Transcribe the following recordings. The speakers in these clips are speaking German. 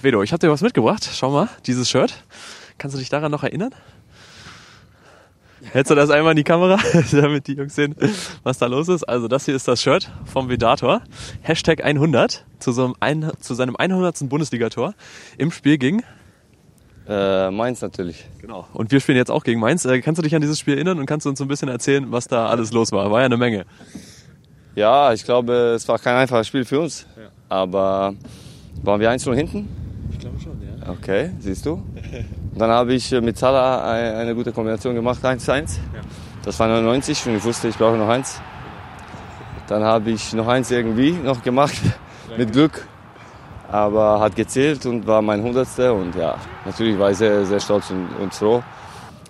Vedo, ich habe dir was mitgebracht. Schau mal, dieses Shirt. Kannst du dich daran noch erinnern? Hältst du das einmal in die Kamera, damit die Jungs sehen, was da los ist? Also das hier ist das Shirt vom Vedator. Hashtag 100 zu, so ein, zu seinem 100. Bundesligator im Spiel gegen... Äh, Mainz natürlich. Genau. Und wir spielen jetzt auch gegen Mainz. Äh, kannst du dich an dieses Spiel erinnern und kannst du uns so ein bisschen erzählen, was da alles los war? War ja eine Menge. Ja, ich glaube, es war kein einfaches Spiel für uns. Ja. Aber waren wir 1-0 hinten? Ich glaube schon, ja. Okay, siehst du. Und dann habe ich mit Salah eine gute Kombination gemacht, 1-1. Ja. Das war 99 und ich wusste, ich brauche noch eins. Dann habe ich noch eins irgendwie noch gemacht, mit Glück. Aber hat gezählt und war mein Hundertste. Und ja, natürlich war ich sehr, sehr stolz und, und froh.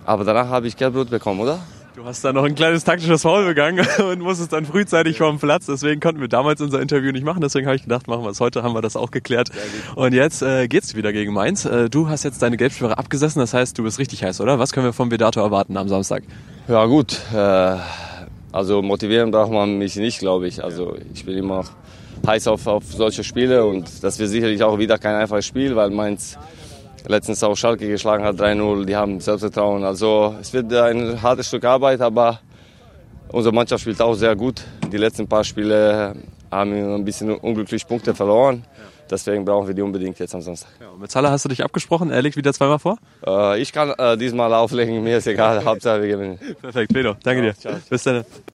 Aber danach habe ich Gelbrot bekommen, oder? Du hast da noch ein kleines taktisches Foul begangen und musstest dann frühzeitig vom Platz. Deswegen konnten wir damals unser Interview nicht machen. Deswegen habe ich gedacht, machen wir es heute. Haben wir das auch geklärt. Und jetzt äh, geht's wieder gegen Mainz. Äh, du hast jetzt deine Gelbsperre abgesessen. Das heißt, du bist richtig heiß, oder? Was können wir vom Vedator erwarten am Samstag? Ja gut. Äh, also motivieren braucht man mich nicht, glaube ich. Also ich bin immer heiß auf, auf solche Spiele und das wird sicherlich auch wieder kein einfaches Spiel, weil Mainz letztens auch Schalke geschlagen hat, 3-0, die haben Selbstvertrauen. Also es wird ein hartes Stück Arbeit, aber unsere Mannschaft spielt auch sehr gut. Die letzten paar Spiele haben wir ein bisschen unglücklich Punkte verloren. Deswegen brauchen wir die unbedingt jetzt am Samstag. Ja, mit Salah hast du dich abgesprochen, er legt wieder zweimal vor? Äh, ich kann äh, diesmal auflegen, mir ist egal, Hauptsache wir gewinnen. Perfekt, Vedo, danke ja, dir. Ciao. Bis dann.